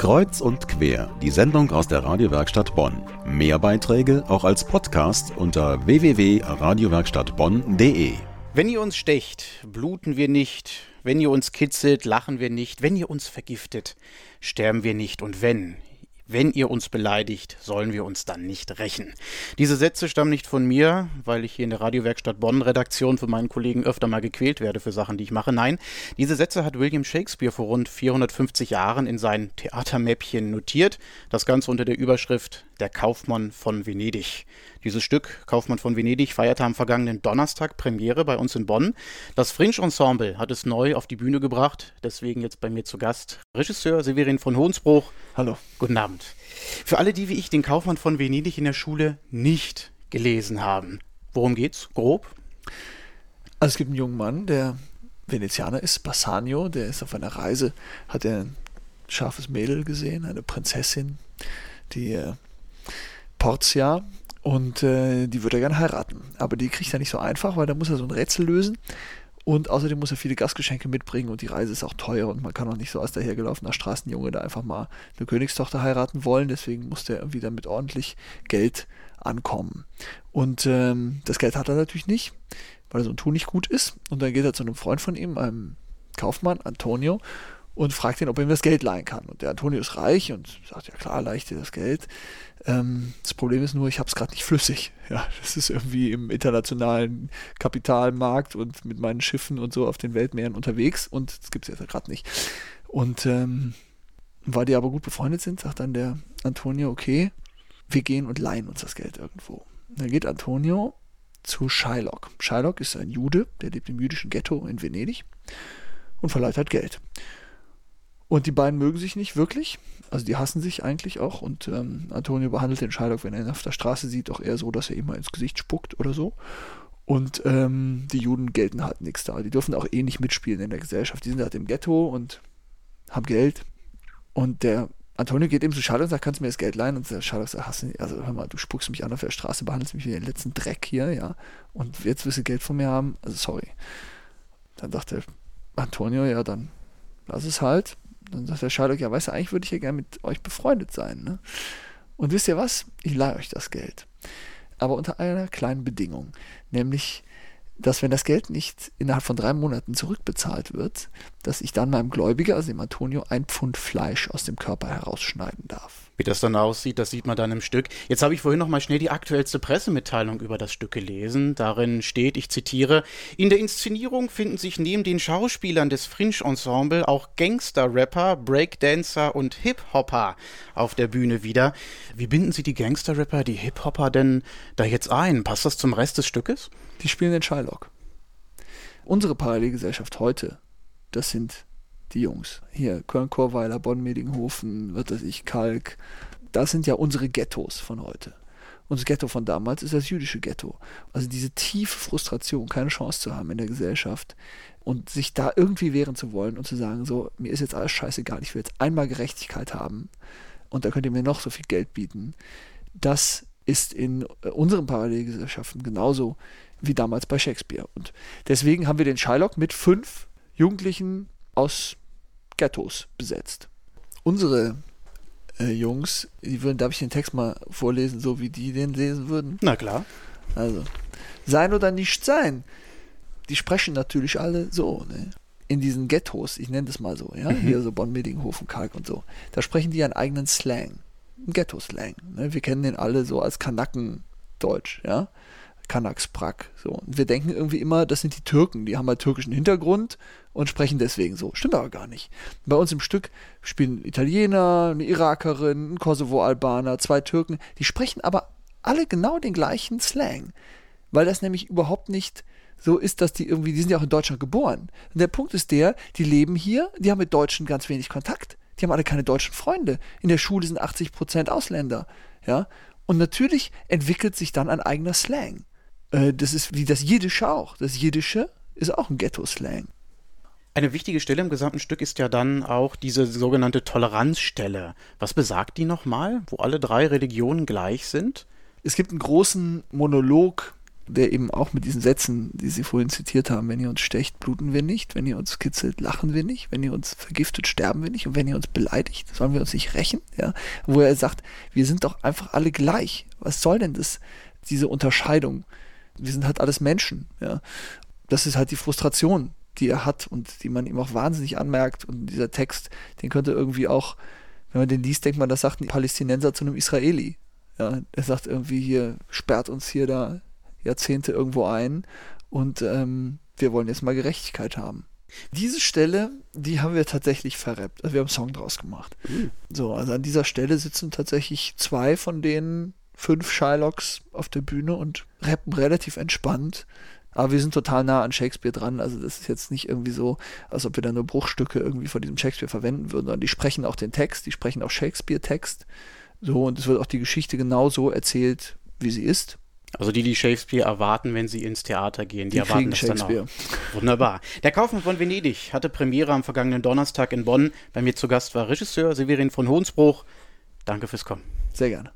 Kreuz und quer, die Sendung aus der Radiowerkstatt Bonn. Mehr Beiträge auch als Podcast unter www.radiowerkstattbonn.de. Wenn ihr uns stecht, bluten wir nicht. Wenn ihr uns kitzelt, lachen wir nicht. Wenn ihr uns vergiftet, sterben wir nicht. Und wenn wenn ihr uns beleidigt, sollen wir uns dann nicht rächen. Diese Sätze stammen nicht von mir, weil ich hier in der Radiowerkstatt Bonn Redaktion für meinen Kollegen öfter mal gequält werde für Sachen, die ich mache. Nein, diese Sätze hat William Shakespeare vor rund 450 Jahren in sein Theatermäppchen notiert. Das Ganze unter der Überschrift Der Kaufmann von Venedig. Dieses Stück, Kaufmann von Venedig, feierte am vergangenen Donnerstag Premiere bei uns in Bonn. Das Fringe Ensemble hat es neu auf die Bühne gebracht, deswegen jetzt bei mir zu Gast Regisseur Severin von Hohnsbruch. Hallo. Guten Abend. Für alle, die wie ich den Kaufmann von Venedig in der Schule nicht gelesen haben, worum geht's grob? Also es gibt einen jungen Mann, der Venezianer ist, Bassanio, der ist auf einer Reise, hat er ein scharfes Mädel gesehen, eine Prinzessin, die äh, Portia, und äh, die würde er gerne heiraten. Aber die kriegt er nicht so einfach, weil da muss er so ein Rätsel lösen. Und außerdem muss er viele Gastgeschenke mitbringen und die Reise ist auch teuer und man kann auch nicht so als dahergelaufener Straßenjunge da einfach mal eine Königstochter heiraten wollen. Deswegen muss der irgendwie damit ordentlich Geld ankommen. Und ähm, das Geld hat er natürlich nicht, weil so ein Tu nicht gut ist. Und dann geht er zu einem Freund von ihm, einem Kaufmann, Antonio, und fragt ihn, ob er ihm das Geld leihen kann. Und der Antonio ist reich und sagt, ja klar, leih ich dir das Geld. Ähm, das Problem ist nur, ich habe es gerade nicht flüssig. Ja, das ist irgendwie im internationalen Kapitalmarkt und mit meinen Schiffen und so auf den Weltmeeren unterwegs und das gibt es jetzt gerade nicht. Und ähm, weil die aber gut befreundet sind, sagt dann der Antonio, okay, wir gehen und leihen uns das Geld irgendwo. Dann geht Antonio zu Shylock. Shylock ist ein Jude, der lebt im jüdischen Ghetto in Venedig und verleiht halt Geld. Und die beiden mögen sich nicht wirklich. Also die hassen sich eigentlich auch. Und ähm, Antonio behandelt den Shylock, wenn er ihn auf der Straße sieht, auch eher so, dass er ihm mal ins Gesicht spuckt oder so. Und ähm, die Juden gelten halt nichts da. Die dürfen auch eh nicht mitspielen in der Gesellschaft. Die sind halt im Ghetto und haben Geld. Und der Antonio geht eben zu Shylock und sagt, kannst du mir das Geld leihen? Und der Shylock sagt, hast du, also hör mal, du spuckst mich an auf der Straße, behandelst mich wie den letzten Dreck hier, ja. Und jetzt willst du Geld von mir haben? Also sorry. Dann dachte Antonio, ja, dann lass es halt. Dann sagt der Sherlock, ja, weißt du, eigentlich würde ich ja gerne mit euch befreundet sein. Ne? Und wisst ihr was? Ich leihe euch das Geld. Aber unter einer kleinen Bedingung. Nämlich, dass wenn das Geld nicht innerhalb von drei Monaten zurückbezahlt wird, dass ich dann meinem Gläubiger, also dem Antonio, ein Pfund Fleisch aus dem Körper herausschneiden darf. Wie das dann aussieht, das sieht man dann im Stück. Jetzt habe ich vorhin noch mal schnell die aktuellste Pressemitteilung über das Stück gelesen. Darin steht, ich zitiere, in der Inszenierung finden sich neben den Schauspielern des Fringe Ensemble auch Gangster-Rapper, Breakdancer und Hip-Hopper auf der Bühne wieder. Wie binden Sie die Gangster-Rapper, die Hip-Hopper denn da jetzt ein? Passt das zum Rest des Stückes? Die spielen den Shylock. Unsere Parallelgesellschaft heute, das sind die Jungs. Hier, Köln-Korweiler, Bonn-Medinghofen, wird das ich, Kalk. Das sind ja unsere Ghettos von heute. Unser Ghetto von damals ist das jüdische Ghetto. Also diese tiefe Frustration, keine Chance zu haben in der Gesellschaft und sich da irgendwie wehren zu wollen und zu sagen, so, mir ist jetzt alles scheißegal, ich will jetzt einmal Gerechtigkeit haben und da könnt ihr mir noch so viel Geld bieten. Das ist in äh, unseren Parallelgesellschaften genauso wie damals bei Shakespeare. Und deswegen haben wir den Shylock mit fünf Jugendlichen aus Ghettos besetzt. Unsere äh, Jungs, die würden, darf ich den Text mal vorlesen, so wie die den lesen würden? Na klar. Also, sein oder nicht sein. Die sprechen natürlich alle so, ne? In diesen Ghettos, ich nenne das mal so, ja, mhm. hier so Bonn, Medinghofen, Kalk und so, da sprechen die einen eigenen Slang, einen Ghetto-Slang. Ne? Wir kennen den alle so als Kanaken-Deutsch, ja. Kanaksbrak. So. Und wir denken irgendwie immer, das sind die Türken, die haben halt türkischen Hintergrund und sprechen deswegen so. Stimmt aber gar nicht. Bei uns im Stück spielen Italiener, eine Irakerin, ein Kosovo-Albaner, zwei Türken. Die sprechen aber alle genau den gleichen Slang. Weil das nämlich überhaupt nicht so ist, dass die irgendwie, die sind ja auch in Deutschland geboren. Und der Punkt ist der, die leben hier, die haben mit Deutschen ganz wenig Kontakt. Die haben alle keine deutschen Freunde. In der Schule sind 80 Prozent Ausländer. Ja. Und natürlich entwickelt sich dann ein eigener Slang. Äh, das ist wie das Jiddische auch. Das Jiddische ist auch ein Ghetto-Slang. Eine wichtige Stelle im gesamten Stück ist ja dann auch diese sogenannte Toleranzstelle. Was besagt die nochmal, wo alle drei Religionen gleich sind? Es gibt einen großen Monolog der eben auch mit diesen Sätzen, die Sie vorhin zitiert haben, wenn ihr uns stecht, bluten wir nicht, wenn ihr uns kitzelt, lachen wir nicht, wenn ihr uns vergiftet, sterben wir nicht und wenn ihr uns beleidigt, sollen wir uns nicht rächen, ja, wo er sagt, wir sind doch einfach alle gleich. Was soll denn das, diese Unterscheidung? Wir sind halt alles Menschen, ja. Das ist halt die Frustration, die er hat und die man ihm auch wahnsinnig anmerkt und dieser Text, den könnte irgendwie auch, wenn man den liest, denkt man, das sagt ein Palästinenser zu einem Israeli. Ja, er sagt irgendwie hier, sperrt uns hier da Jahrzehnte irgendwo ein und ähm, wir wollen jetzt mal Gerechtigkeit haben. Diese Stelle, die haben wir tatsächlich verrappt. Also wir haben einen Song draus gemacht. Mhm. So, also an dieser Stelle sitzen tatsächlich zwei von den fünf Shylocks auf der Bühne und rappen relativ entspannt. Aber wir sind total nah an Shakespeare dran. Also das ist jetzt nicht irgendwie so, als ob wir da nur Bruchstücke irgendwie von diesem Shakespeare verwenden würden, sondern die sprechen auch den Text, die sprechen auch Shakespeare-Text. So, und es wird auch die Geschichte genau so erzählt, wie sie ist. Also die, die Shakespeare erwarten, wenn sie ins Theater gehen, die, die erwarten das dann auch. Wunderbar. Der Kaufmann von Venedig hatte Premiere am vergangenen Donnerstag in Bonn. Bei mir zu Gast war Regisseur Severin von Hohnsbruch. Danke fürs Kommen. Sehr gerne.